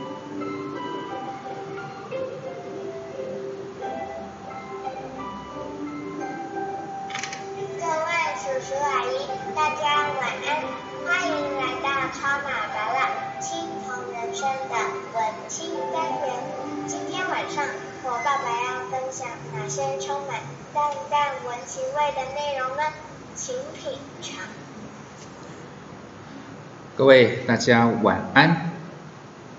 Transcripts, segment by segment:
各位叔叔阿姨，大家晚安，欢迎来到超马白蜡青铜人生的文青单元。今天晚上，我爸爸要分享哪些充满淡淡文情味的内容呢？请品尝。各位大家晚安。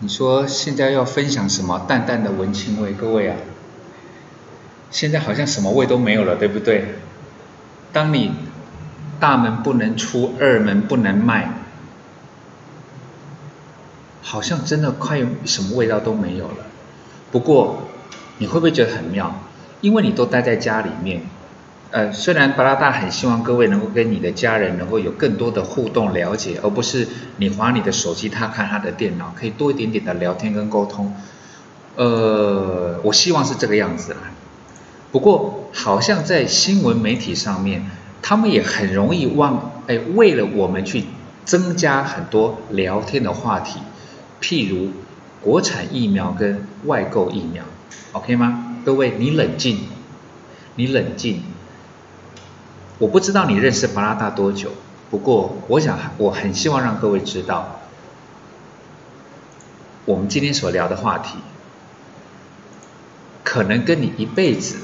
你说现在要分享什么淡淡的文青味？各位啊，现在好像什么味都没有了，对不对？当你大门不能出，二门不能迈，好像真的快什么味道都没有了。不过你会不会觉得很妙？因为你都待在家里面。呃，虽然巴拉大很希望各位能够跟你的家人能够有更多的互动了解，而不是你划你的手机，他看他的电脑，可以多一点点的聊天跟沟通。呃，我希望是这个样子啦。不过好像在新闻媒体上面，他们也很容易忘，哎，为了我们去增加很多聊天的话题，譬如国产疫苗跟外购疫苗，OK 吗？各位，你冷静，你冷静。我不知道你认识巴拉达多久，不过我想我很希望让各位知道，我们今天所聊的话题，可能跟你一辈子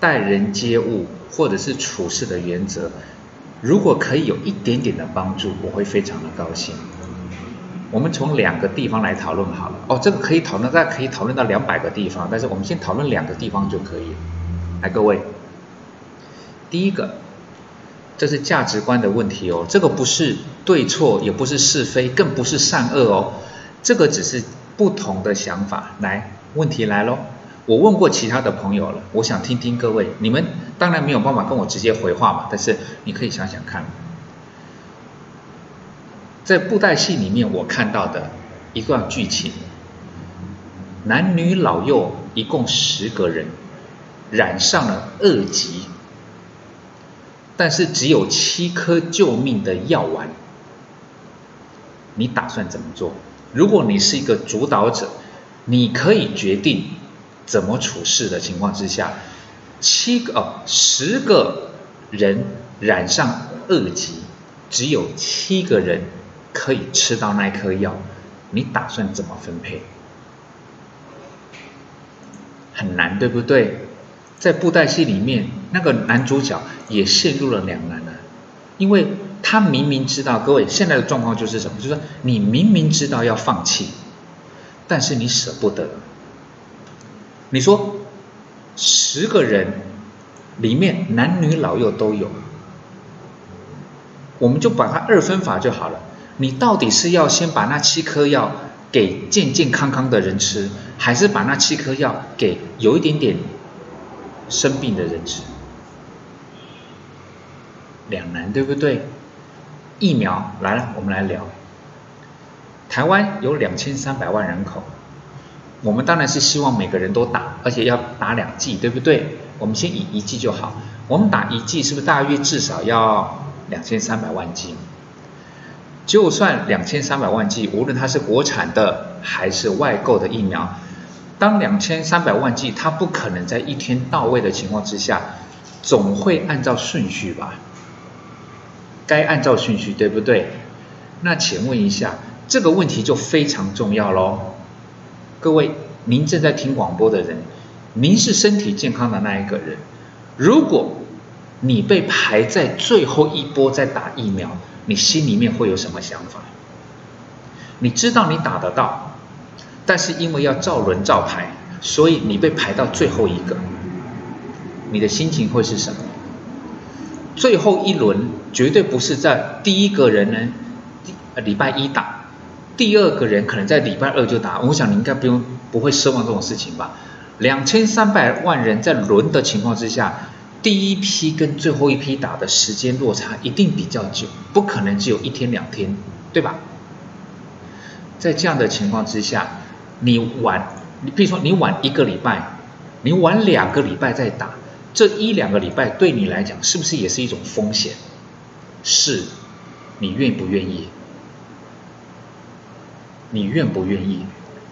待人接物或者是处事的原则，如果可以有一点点的帮助，我会非常的高兴。我们从两个地方来讨论好了，哦，这个可以讨论，大家可以讨论到两百个地方，但是我们先讨论两个地方就可以。来，各位。第一个，这是价值观的问题哦，这个不是对错，也不是是非，更不是善恶哦，这个只是不同的想法。来，问题来喽，我问过其他的朋友了，我想听听各位，你们当然没有办法跟我直接回话嘛，但是你可以想想看，在布袋戏里面我看到的一段剧情，男女老幼一共十个人染上了恶疾。但是只有七颗救命的药丸，你打算怎么做？如果你是一个主导者，你可以决定怎么处事的情况之下，七个哦，十个人染上恶疾，只有七个人可以吃到那颗药，你打算怎么分配？很难，对不对？在布袋戏里面，那个男主角也陷入了两难了，因为他明明知道，各位现在的状况就是什么？就是你明明知道要放弃，但是你舍不得。你说十个人里面男女老幼都有，我们就把它二分法就好了。你到底是要先把那七颗药给健健康康的人吃，还是把那七颗药给有一点点？生病的人吃，两难，对不对？疫苗来了，我们来聊。台湾有两千三百万人口，我们当然是希望每个人都打，而且要打两剂，对不对？我们先以一剂就好。我们打一剂是不是大约至少要两千三百万剂？就算两千三百万剂，无论它是国产的还是外购的疫苗。当两千三百万剂，它不可能在一天到位的情况之下，总会按照顺序吧？该按照顺序，对不对？那请问一下，这个问题就非常重要喽。各位，您正在听广播的人，您是身体健康的那一个人，如果你被排在最后一波在打疫苗，你心里面会有什么想法？你知道你打得到？但是因为要照轮照排，所以你被排到最后一个，你的心情会是什么？最后一轮绝对不是在第一个人呢，礼拜一打，第二个人可能在礼拜二就打。我想你应该不用不会奢望这种事情吧？两千三百万人在轮的情况之下，第一批跟最后一批打的时间落差一定比较久，不可能只有一天两天，对吧？在这样的情况之下。你晚，你比如说你晚一个礼拜，你晚两个礼拜再打，这一两个礼拜对你来讲是不是也是一种风险？是，你愿不愿意？你愿不愿意？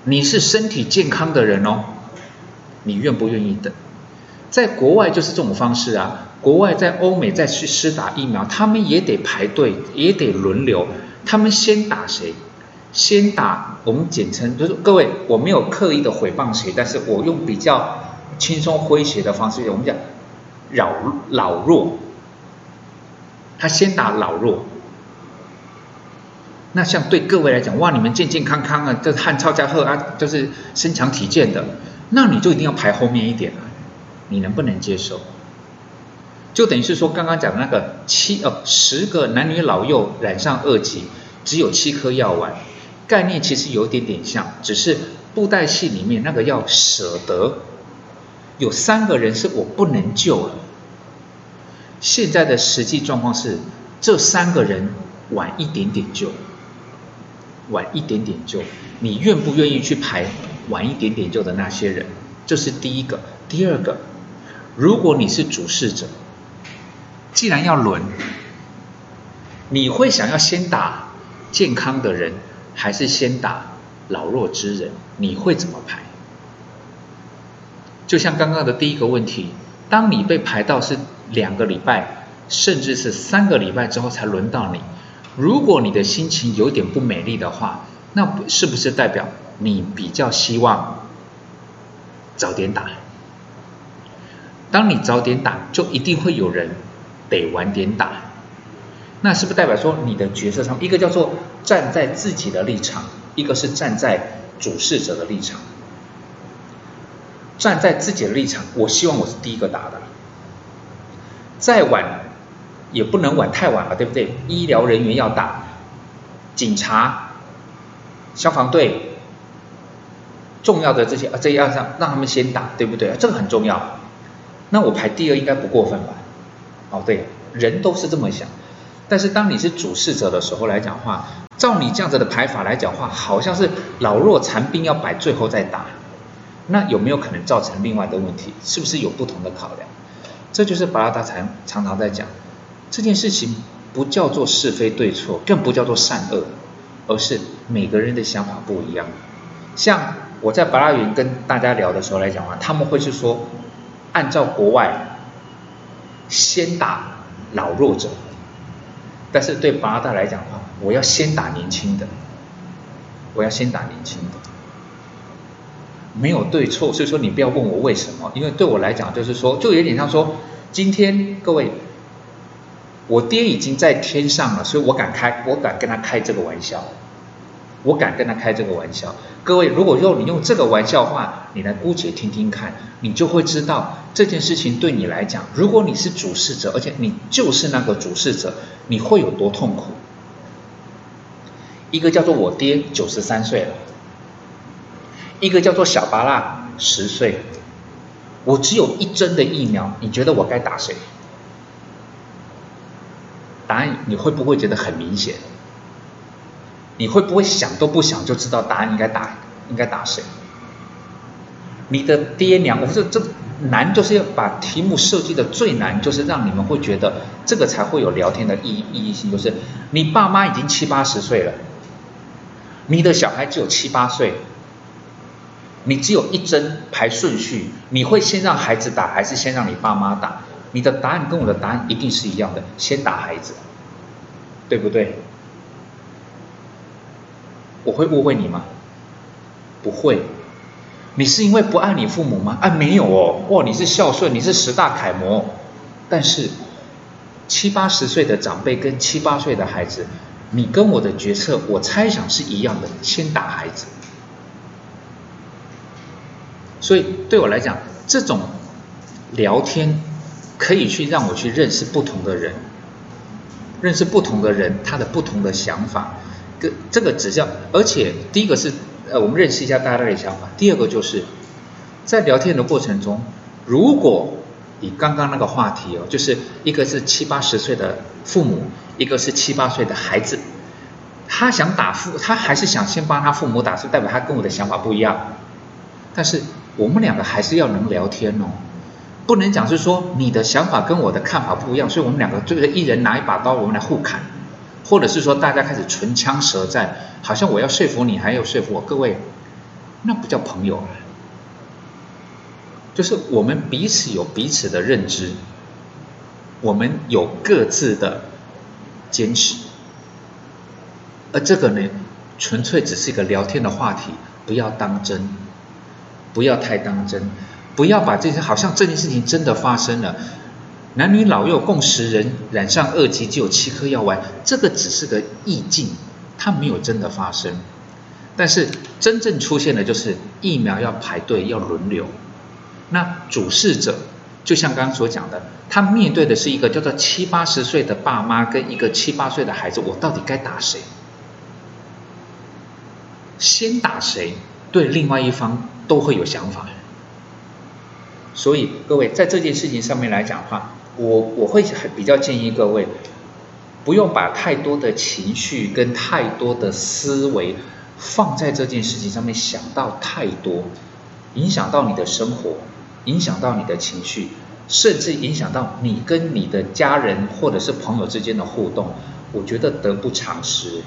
你是身体健康的人哦，你愿不愿意等？在国外就是这种方式啊，国外在欧美再去施打疫苗，他们也得排队，也得轮流，他们先打谁？先打我们简称就是各位，我没有刻意的诽谤谁，但是我用比较轻松诙谐的方式，我们讲老老弱，他先打老弱。那像对各位来讲，哇，你们健健康康啊，这汉超加贺啊，就是身强体健的，那你就一定要排后面一点啊，你能不能接受？就等于是说刚刚讲的那个七呃十个男女老幼染上二级，只有七颗药丸，概念其实有一点点像，只是布袋戏里面那个要舍得，有三个人是我不能救了，现在的实际状况是这三个人晚一点点救。晚一点点救，你愿不愿意去排晚一点点救的那些人？这是第一个。第二个，如果你是主事者，既然要轮，你会想要先打健康的人，还是先打老弱之人？你会怎么排？就像刚刚的第一个问题，当你被排到是两个礼拜，甚至是三个礼拜之后才轮到你。如果你的心情有点不美丽的话，那是不是代表你比较希望早点打？当你早点打，就一定会有人得晚点打。那是不是代表说你的角色上，一个叫做站在自己的立场，一个是站在主事者的立场。站在自己的立场，我希望我是第一个打的，再晚。也不能晚太晚了，对不对？医疗人员要打，警察、消防队，重要的这些啊，这要让让他们先打，对不对？这个很重要。那我排第二应该不过分吧？哦，对，人都是这么想。但是当你是主事者的时候来讲话，照你这样子的排法来讲话，好像是老弱残兵要摆最后再打，那有没有可能造成另外的问题？是不是有不同的考量？这就是巴拉达常常常在讲。这件事情不叫做是非对错，更不叫做善恶，而是每个人的想法不一样。像我在巴拉云跟大家聊的时候来讲话，他们会是说，按照国外，先打老弱者，但是对八大来讲的话，我要先打年轻的，我要先打年轻的，没有对错，所以说你不要问我为什么，因为对我来讲就是说，就有点像说，今天各位。我爹已经在天上了，所以我敢开，我敢跟他开这个玩笑，我敢跟他开这个玩笑。各位，如果用你用这个玩笑话，你来姑且听听看，你就会知道这件事情对你来讲，如果你是主事者，而且你就是那个主事者，你会有多痛苦？一个叫做我爹九十三岁了，一个叫做小巴拉十岁，我只有一针的疫苗，你觉得我该打谁？答案你会不会觉得很明显？你会不会想都不想就知道答案应该打应该打谁？你的爹娘，我说这难就是要把题目设计的最难，就是让你们会觉得这个才会有聊天的意义意义性，就是你爸妈已经七八十岁了，你的小孩只有七八岁，你只有一针排顺序，你会先让孩子打还是先让你爸妈打？你的答案跟我的答案一定是一样的，先打孩子，对不对？我会误会你吗？不会，你是因为不爱你父母吗？啊，没有哦，哇，你是孝顺，你是十大楷模。但是七八十岁的长辈跟七八岁的孩子，你跟我的决策，我猜想是一样的，先打孩子。所以对我来讲，这种聊天。可以去让我去认识不同的人，认识不同的人，他的不同的想法，跟这个只要，而且第一个是呃，我们认识一下大家的想法，第二个就是在聊天的过程中，如果你刚刚那个话题哦，就是一个是七八十岁的父母，一个是七八岁的孩子，他想打父，他还是想先帮他父母打，是代表他跟我的想法不一样，但是我们两个还是要能聊天哦。不能讲是说你的想法跟我的看法不一样，所以我们两个就是一人拿一把刀，我们来互砍，或者是说大家开始唇枪舌战，好像我要说服你，还要说服我，各位，那不叫朋友，就是我们彼此有彼此的认知，我们有各自的坚持，而这个呢，纯粹只是一个聊天的话题，不要当真，不要太当真，不要把这些好像这件事情真的发生了。男女老幼共十人染上恶疾，就有七颗药丸。这个只是个意境，它没有真的发生。但是真正出现的就是疫苗要排队要轮流。那主事者就像刚刚所讲的，他面对的是一个叫做七八十岁的爸妈跟一个七八岁的孩子，我到底该打谁？先打谁？对另外一方都会有想法。所以各位在这件事情上面来讲的话。我我会很比较建议各位，不用把太多的情绪跟太多的思维放在这件事情上面，想到太多，影响到你的生活，影响到你的情绪，甚至影响到你跟你的家人或者是朋友之间的互动，我觉得得不偿失。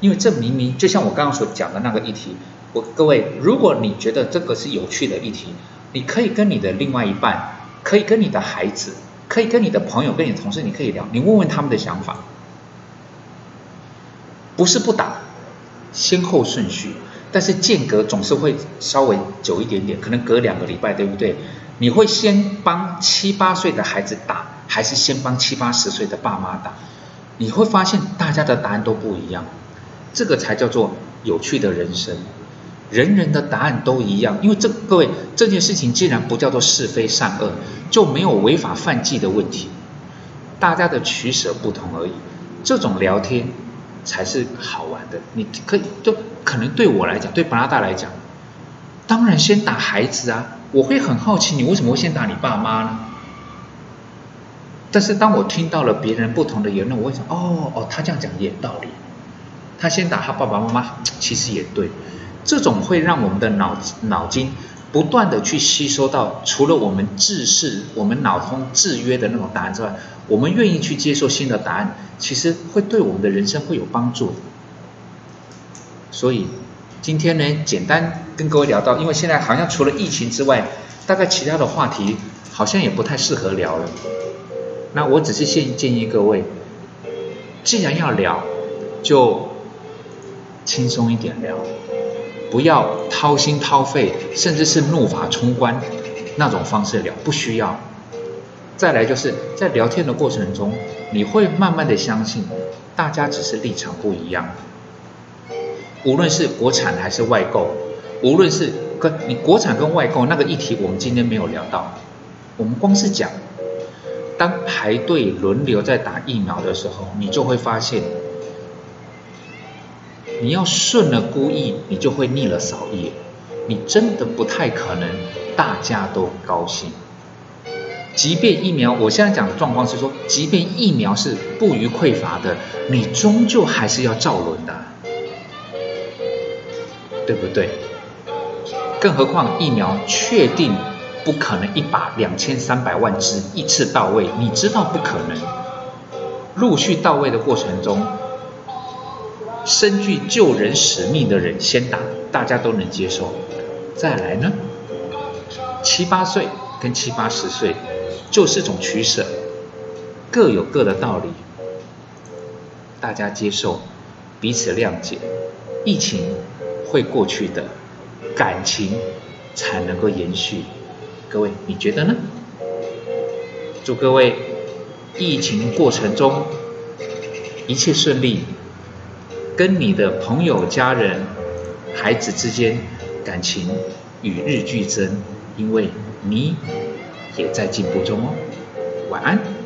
因为这明明就像我刚刚所讲的那个议题，我各位，如果你觉得这个是有趣的议题，你可以跟你的另外一半，可以跟你的孩子。可以跟你的朋友、跟你同事，你可以聊，你问问他们的想法，不是不打，先后顺序，但是间隔总是会稍微久一点点，可能隔两个礼拜，对不对？你会先帮七八岁的孩子打，还是先帮七八十岁的爸妈打？你会发现大家的答案都不一样，这个才叫做有趣的人生。人人的答案都一样，因为这各位这件事情既然不叫做是非善恶，就没有违法犯纪的问题，大家的取舍不同而已。这种聊天才是好玩的。你可以就可能对我来讲，对巴拉达来讲，当然先打孩子啊，我会很好奇你为什么会先打你爸妈呢？但是当我听到了别人不同的言论，我会想，哦哦，他这样讲也有道理，他先打他爸爸妈妈，其实也对。这种会让我们的脑脑筋不断的去吸收到，除了我们制式、我们脑中制约的那种答案之外，我们愿意去接受新的答案，其实会对我们的人生会有帮助。所以今天呢，简单跟各位聊到，因为现在好像除了疫情之外，大概其他的话题好像也不太适合聊了。那我只是建建议各位，既然要聊，就轻松一点聊。不要掏心掏肺，甚至是怒发冲冠那种方式聊，不需要。再来就是在聊天的过程中，你会慢慢的相信，大家只是立场不一样。无论是国产还是外购，无论是跟你国产跟外购那个议题，我们今天没有聊到。我们光是讲，当排队轮流在打疫苗的时候，你就会发现。你要顺了孤意，你就会逆了扫意，你真的不太可能大家都高兴。即便疫苗，我现在讲的状况是说，即便疫苗是不予匮乏的，你终究还是要照轮的，对不对？更何况疫苗确定不可能一把两千三百万支一次到位，你知道不可能，陆续到位的过程中。身具救人使命的人先打，大家都能接受。再来呢，七八岁跟七八十岁就是种取舍，各有各的道理，大家接受，彼此谅解，疫情会过去的，感情才能够延续。各位，你觉得呢？祝各位疫情过程中一切顺利。跟你的朋友、家人、孩子之间感情与日俱增，因为你也在进步中哦。晚安。